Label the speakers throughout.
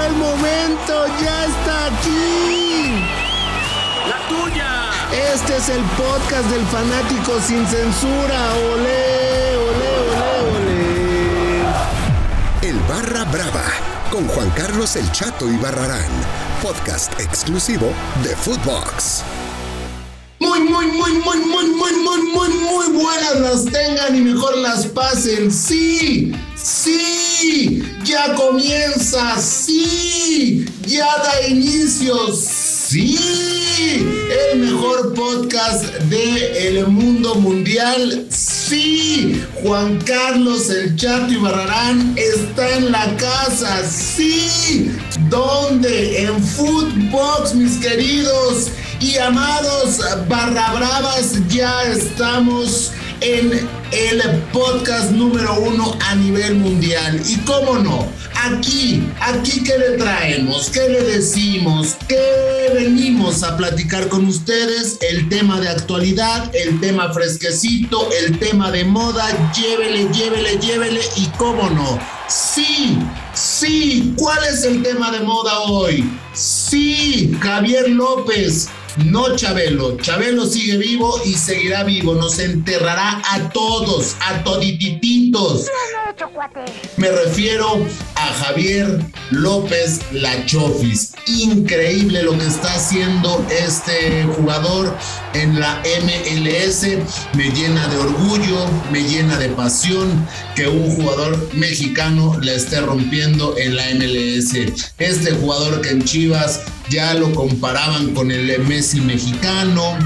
Speaker 1: llegó el momento, ya está aquí.
Speaker 2: La tuya.
Speaker 1: Este es el podcast del fanático sin censura. Olé, olé, olé, olé.
Speaker 3: El Barra Brava con Juan Carlos El Chato y Barrarán, podcast exclusivo de Footbox.
Speaker 1: Muy, muy, muy, muy, muy, muy, muy, muy, muy buenas las tengan y mejor las pasen. Sí, sí, ya comienza. Sí, ya da inicio. Sí, el mejor podcast de el mundo mundial. Sí, Juan Carlos El Chato y Barrarán está en la casa. Sí, ¿dónde? En Footbox, mis queridos y amados barra bravas, ya estamos en el podcast número uno a nivel mundial. Y cómo no, aquí, aquí que le traemos, qué le decimos, qué venimos a platicar con ustedes, el tema de actualidad, el tema fresquecito, el tema de moda, llévele, llévele, llévele y cómo no. Sí, sí, ¿cuál es el tema de moda hoy? Sí, Javier López no Chabelo, Chabelo sigue vivo y seguirá vivo, nos enterrará a todos, a toditititos. Me refiero a Javier López Lachofis. Increíble lo que está haciendo este jugador en la MLS. Me llena de orgullo, me llena de pasión que un jugador mexicano la esté rompiendo en la MLS. Este jugador que en Chivas ya lo comparaban con el Messi mexicano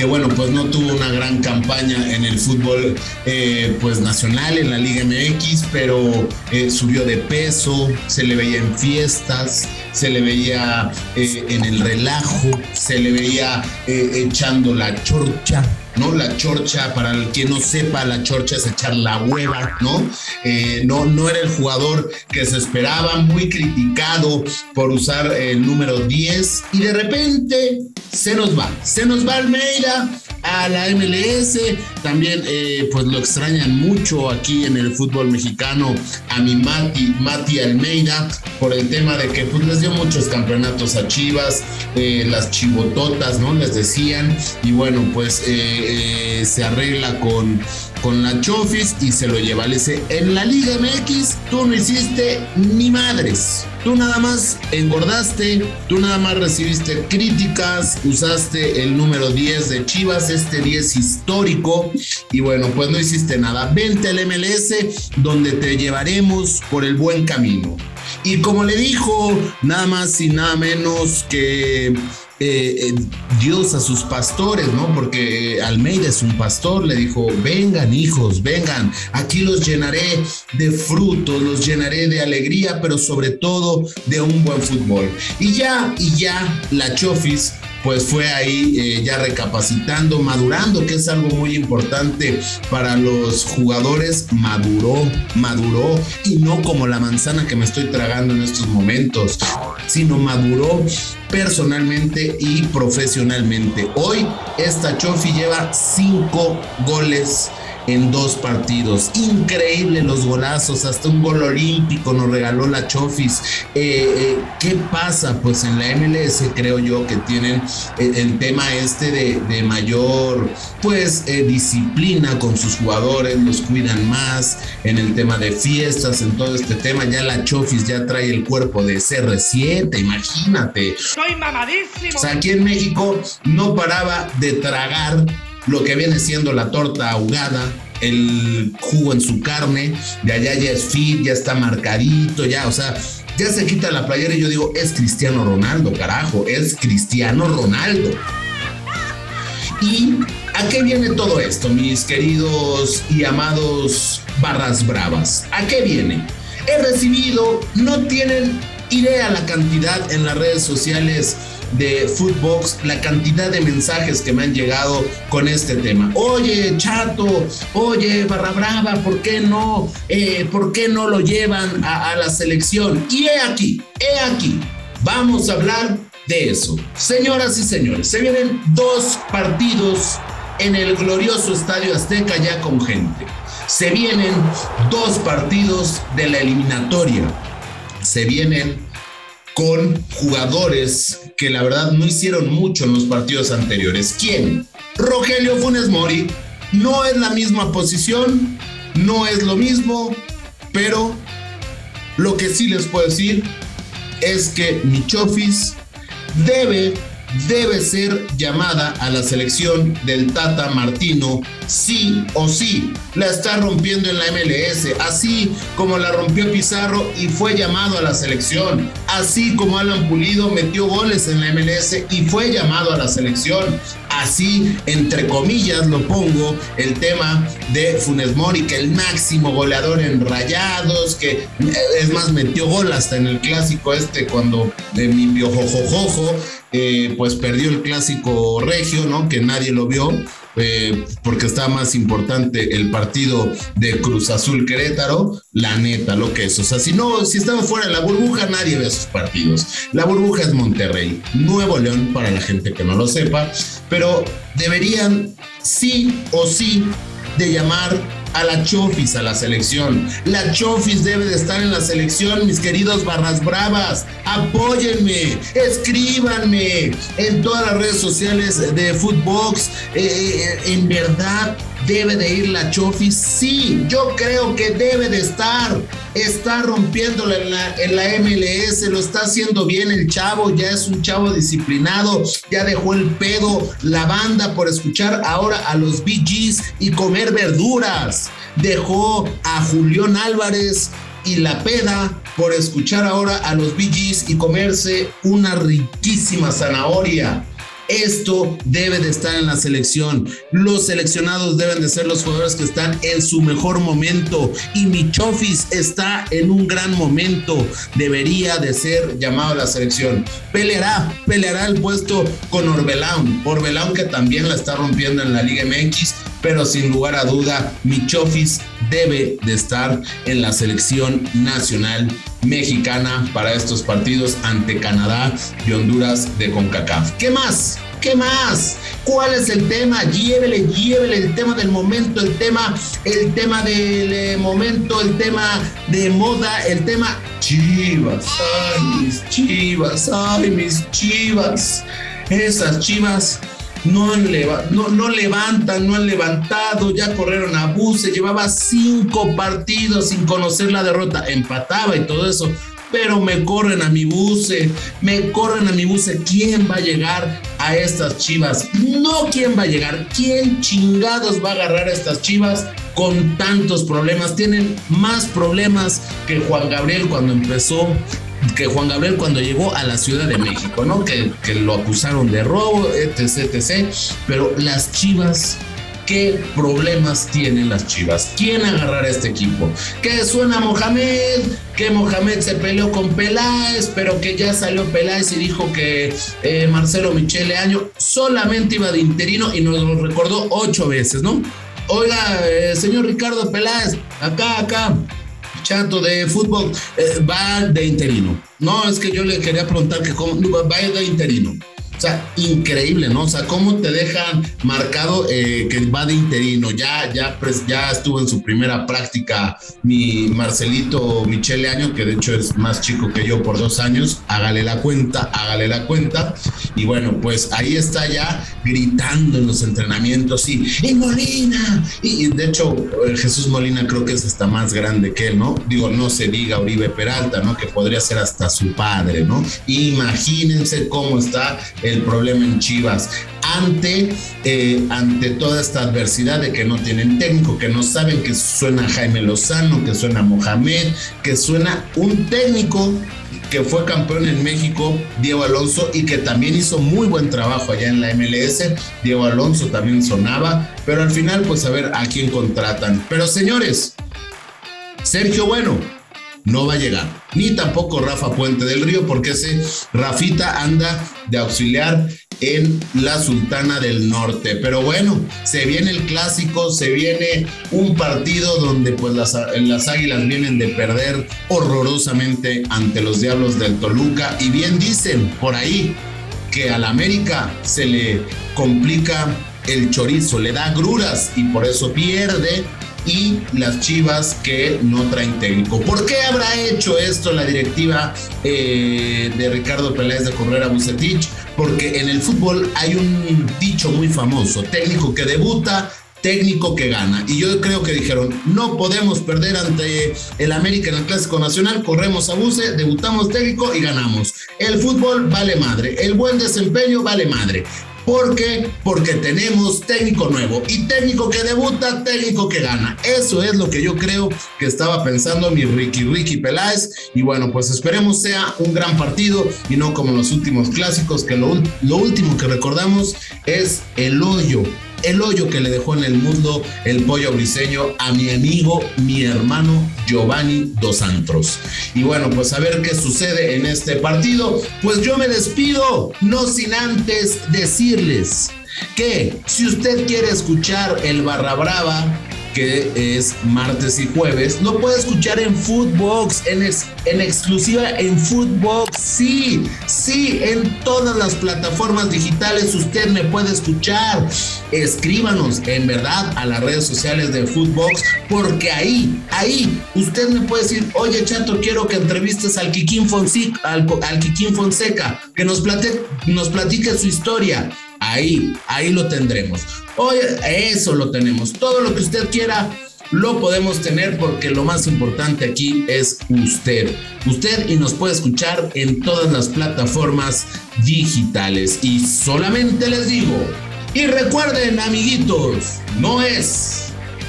Speaker 1: que bueno, pues no tuvo una gran campaña en el fútbol eh, pues nacional, en la Liga MX, pero eh, subió de peso, se le veía en fiestas, se le veía eh, en el relajo, se le veía echando la chorcha, ¿no? La chorcha, para el que no sepa, la chorcha es echar la hueva, ¿no? no, no era el jugador que se esperaba, muy criticado por usar el número 10 y de repente se nos va, se nos va Almeida a la MLS, también eh, pues lo extrañan mucho aquí en el fútbol mexicano a mi Mati, Mati Almeida por el tema de que pues les dio muchos campeonatos a Chivas, eh, las chivototas, ¿no? Les decían y bueno pues eh, se arregla con con la Chofis y se lo lleva. Le dice, en la Liga MX tú no hiciste ni madres. Tú nada más engordaste, tú nada más recibiste críticas, usaste el número 10 de Chivas, este 10 histórico, y bueno, pues no hiciste nada. Vente al MLS donde te llevaremos por el buen camino. Y como le dijo, nada más y nada menos que eh, eh, Dios a sus pastores, ¿no? Porque Almeida es un pastor, le dijo, vengan hijos, vengan, aquí los llenaré de frutos, los llenaré de alegría, pero sobre todo de un buen fútbol. Y ya, y ya, la Chofis pues fue ahí eh, ya recapacitando, madurando, que es algo muy importante para los jugadores, maduró, maduró, y no como la manzana que me estoy tragando en estos momentos, sino maduró personalmente y profesionalmente. Hoy esta Chofi lleva cinco goles en dos partidos. Increíble los golazos, hasta un gol olímpico nos regaló la Chofis. Eh, eh, ¿Qué pasa? Pues en la MLS creo yo que tienen eh, el, tema este de, mayor pues disciplina con sus jugadores, los cuidan más en el tema de fiestas, en todo este tema. Ya la Chofis ya trae el cuerpo de CR7, imagínate.
Speaker 2: Soy mamadísimo.
Speaker 1: O sea, aquí en México no paraba de tragar lo que viene siendo la torta ahogada, el jugo en su carne, de allá ya es fit, ya está marcadito, ya, o sea, ya se quita la playera y yo digo, es Cristiano Ronaldo, carajo, es Cristiano Ronaldo. ¿Y a qué viene todo esto, mis queridos y amados barras bravas? ¿A qué viene? He recibido, no tienen idea la cantidad en las redes sociales de Footbox la cantidad de mensajes que me han llegado con este tema. Oye, chato, oye, barra brava, ¿por qué no? Eh, ¿Por qué no lo llevan a, a la selección? Y he aquí, he aquí, vamos a hablar de eso. Señoras y señores, se vienen dos partidos en el glorioso Estadio Azteca ya con gente. Se vienen dos partidos de la eliminatoria se vienen con jugadores que la verdad no hicieron mucho en los partidos anteriores. ¿Quién? Rogelio Funes Mori. No es la misma posición, no es lo mismo, pero lo que sí les puedo decir es que Michofis debe debe ser llamada a la selección del Tata Martino, sí o sí. La está rompiendo en la MLS, así como la rompió Pizarro y fue llamado a la selección, así como Alan Pulido metió goles en la MLS y fue llamado a la selección. Así, entre comillas, lo pongo el tema de Funes Mori, que el máximo goleador en rayados, que eh, es más, metió gol hasta en el clásico este cuando de mi piojojojojo eh, pues perdió el clásico regio, ¿no? Que nadie lo vio. Eh, porque está más importante el partido de Cruz Azul Querétaro, la neta, lo que es. O sea, si no, si estaba fuera de la burbuja, nadie ve esos partidos. La burbuja es Monterrey, Nuevo León, para la gente que no lo sepa, pero deberían sí o sí de llamar a la Chofis a la selección. La Chofis debe de estar en la selección, mis queridos barras bravas. Apóyenme, escríbanme en todas las redes sociales de Footbox. Eh, eh, en verdad, debe de ir la Chofis. Sí, yo creo que debe de estar. Está rompiéndola en la, en la MLS, lo está haciendo bien el chavo, ya es un chavo disciplinado, ya dejó el pedo, la banda por escuchar ahora a los BGs y comer verduras. Dejó a Julián Álvarez y la peda por escuchar ahora a los BGs y comerse una riquísima zanahoria. Esto debe de estar en la selección. Los seleccionados deben de ser los jugadores que están en su mejor momento. Y Michofis está en un gran momento. Debería de ser llamado a la selección. Peleará, peleará el puesto con Orbelán. Orbelán que también la está rompiendo en la Liga MX. Pero sin lugar a duda, Michofis debe de estar en la selección nacional mexicana para estos partidos ante Canadá y Honduras de CONCACAF. ¿Qué más? ¿Qué más? ¿Cuál es el tema? Llévele, llévele el tema del momento, el tema, el tema del eh, momento, el tema de moda, el tema chivas. Ay, mis chivas, ay, mis chivas. Esas chivas no, no, no, levantan, no han levantado, ya corrieron a Buse, llevaba cinco partidos sin conocer la derrota, empataba y todo eso, pero me corren a mi buce, me corren a mi buce. ¿Quién va a llegar a estas chivas? No quién va a llegar, quién chingados va a agarrar a estas chivas con tantos problemas. Tienen más problemas que Juan Gabriel cuando empezó que Juan Gabriel cuando llegó a la Ciudad de México, ¿no? Que, lo acusaron de robo, etc, etc. Pero las Chivas qué problemas tienen las Chivas. ¿Quién agarrará este equipo? Que suena Mohamed, que Mohamed se peleó con Peláez, pero que ya salió Peláez y dijo que eh, Marcelo Michele Año solamente iba de interino y nos lo recordó ocho veces, ¿no? Oiga, eh, señor Ricardo Peláez, acá, acá, chato de fútbol, eh, va de interino. No, es que yo le quería preguntar que cómo, va de interino. O sea, increíble, ¿no? O sea, cómo te dejan marcado eh, que va de interino. Ya, ya, ya estuvo en su primera práctica mi Marcelito Michele Año, que de hecho es más chico que yo por dos años. Hágale la cuenta, hágale la cuenta. Y bueno, pues ahí está ya gritando en los entrenamientos y, y Molina. Y, de hecho, eh, Jesús Molina creo que es hasta más grande que él, ¿no? Digo, no se diga Uribe Peralta, ¿no? Que podría ser hasta su padre, ¿no? Imagínense cómo está el problema en Chivas ante, eh, ante toda esta adversidad de que no tienen técnico, que no saben que suena Jaime Lozano, que suena Mohamed, que suena un técnico que fue campeón en México, Diego Alonso, y que también hizo muy buen trabajo allá en la MLS. Diego Alonso también sonaba, pero al final, pues a ver a quién contratan. Pero señores, Sergio Bueno no va a llegar. Ni tampoco Rafa Puente del Río, porque ese Rafita anda de auxiliar en la Sultana del Norte. Pero bueno, se viene el clásico, se viene un partido donde pues las, las Águilas vienen de perder horrorosamente ante los Diablos del Toluca. Y bien dicen por ahí que al América se le complica el chorizo, le da gruras y por eso pierde y las Chivas que no traen técnico. ¿Por qué habrá hecho esto la directiva eh, de Ricardo Peláez de Correra Bucetich? Porque en el fútbol hay un dicho muy famoso, técnico que debuta, técnico que gana. Y yo creo que dijeron, no podemos perder ante el América en el Clásico Nacional, corremos a buce, debutamos técnico y ganamos. El fútbol vale madre, el buen desempeño vale madre. ¿Por qué? Porque tenemos técnico nuevo y técnico que debuta, técnico que gana. Eso es lo que yo creo que estaba pensando mi Ricky Ricky Peláez. Y bueno, pues esperemos sea un gran partido y no como los últimos clásicos, que lo, lo último que recordamos es el hoyo el hoyo que le dejó en el mundo el pollo briseño a mi amigo, mi hermano Giovanni Dos Santos. Y bueno, pues a ver qué sucede en este partido. Pues yo me despido, no sin antes decirles que si usted quiere escuchar el Barra Brava, es martes y jueves, lo puede escuchar en Footbox, en, en exclusiva en Footbox, sí, sí, en todas las plataformas digitales usted me puede escuchar. Escríbanos en verdad a las redes sociales de Footbox, porque ahí, ahí, usted me puede decir, oye Chato, quiero que entrevistes al Kikín Fonseca, al, al Fonseca, que nos platique, nos platique su historia Ahí, ahí lo tendremos. Hoy eso lo tenemos. Todo lo que usted quiera lo podemos tener porque lo más importante aquí es usted. Usted y nos puede escuchar en todas las plataformas digitales. Y solamente les digo, y recuerden amiguitos, no es,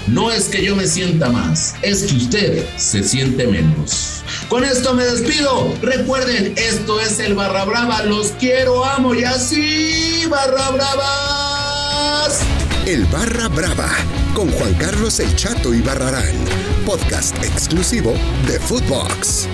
Speaker 1: no es que yo me sienta más, es que usted se siente menos. Con esto me despido. Recuerden, esto es el Barra Brava. Los quiero, amo y así, Barra Bravas.
Speaker 3: El Barra Brava con Juan Carlos El Chato y Barrarán. Podcast exclusivo de Footbox.